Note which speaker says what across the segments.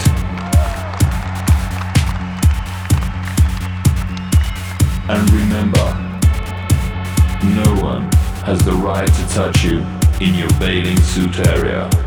Speaker 1: Street. And
Speaker 2: remember, no one has the right to touch you in your bathing suit area.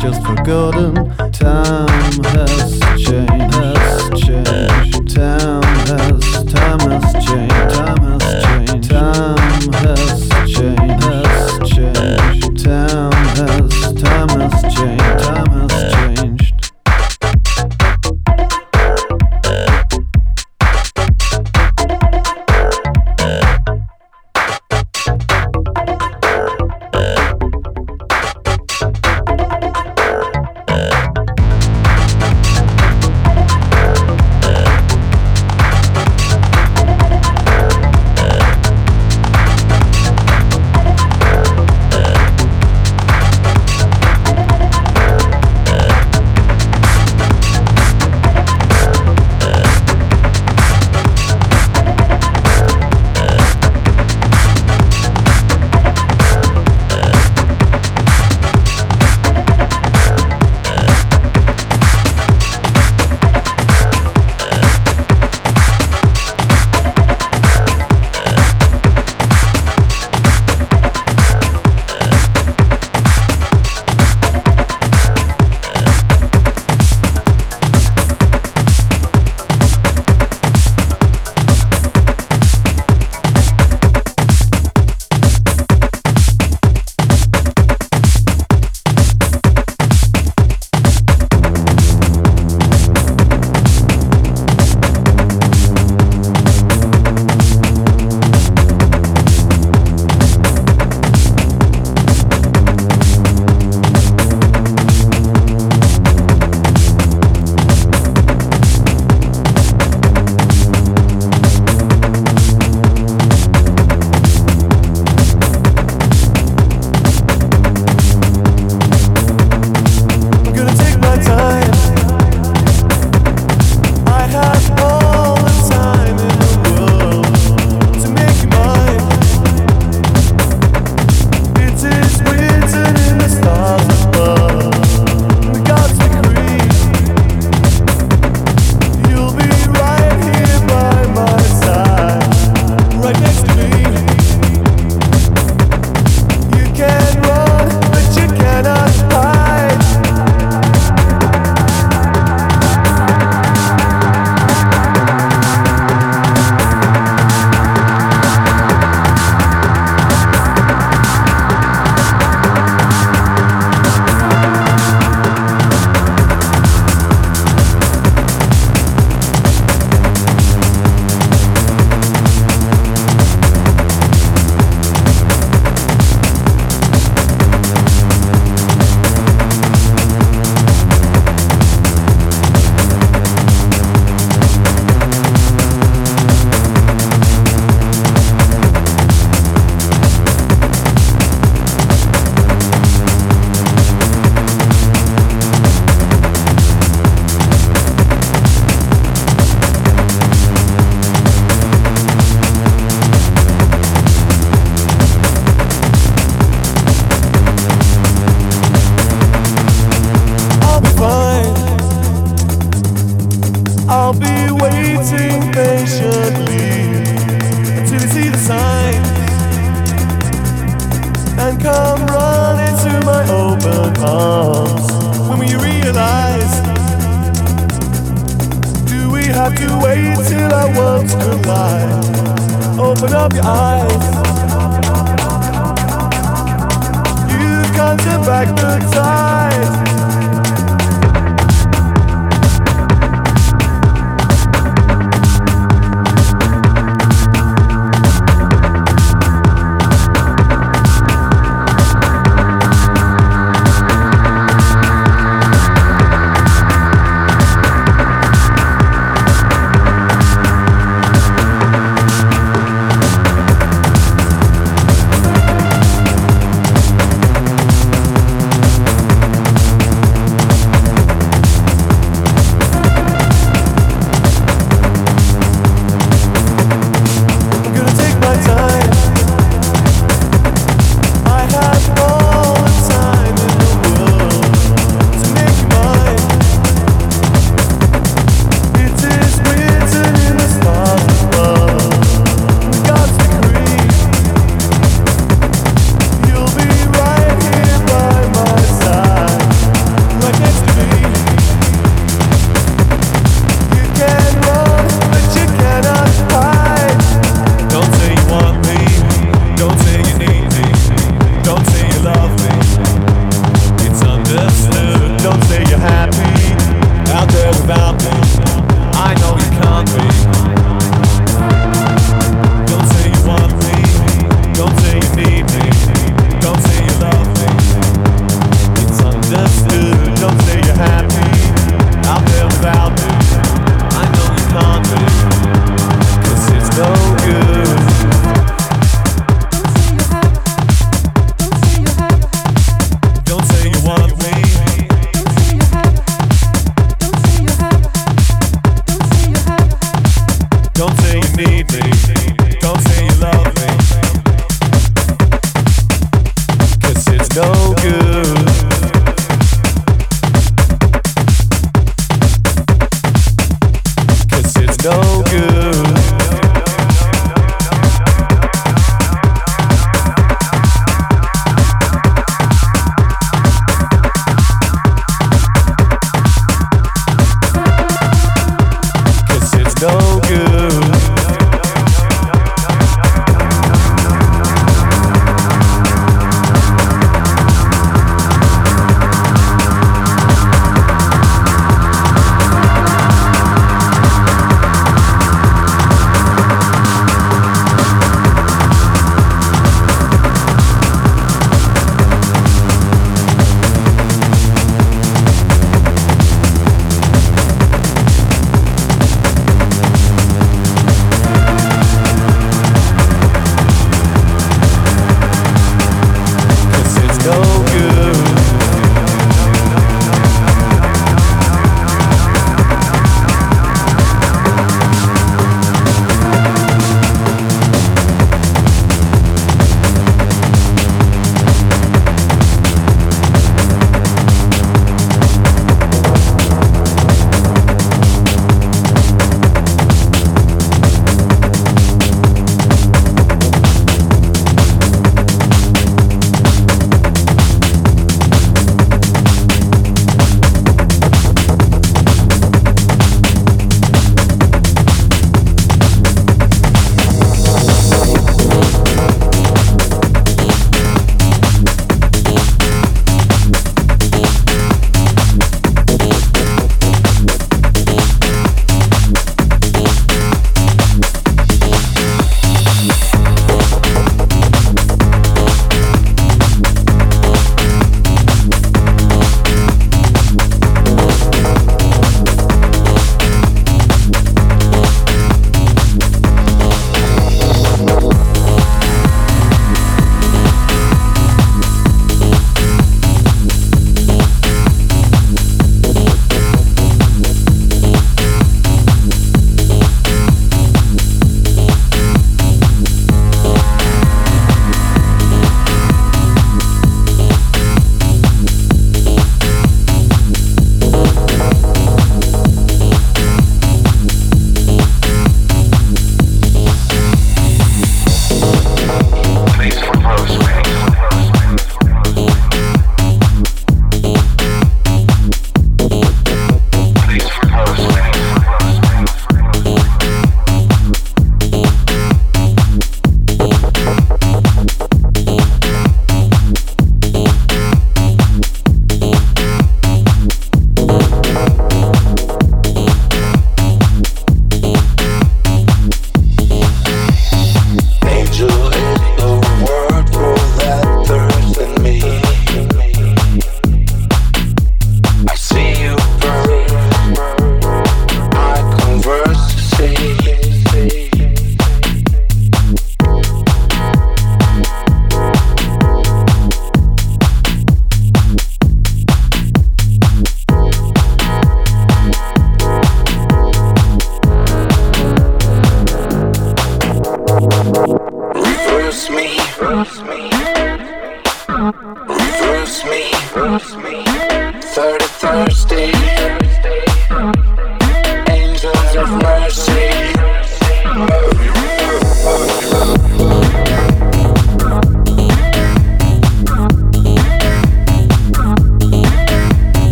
Speaker 3: Just
Speaker 4: forgotten.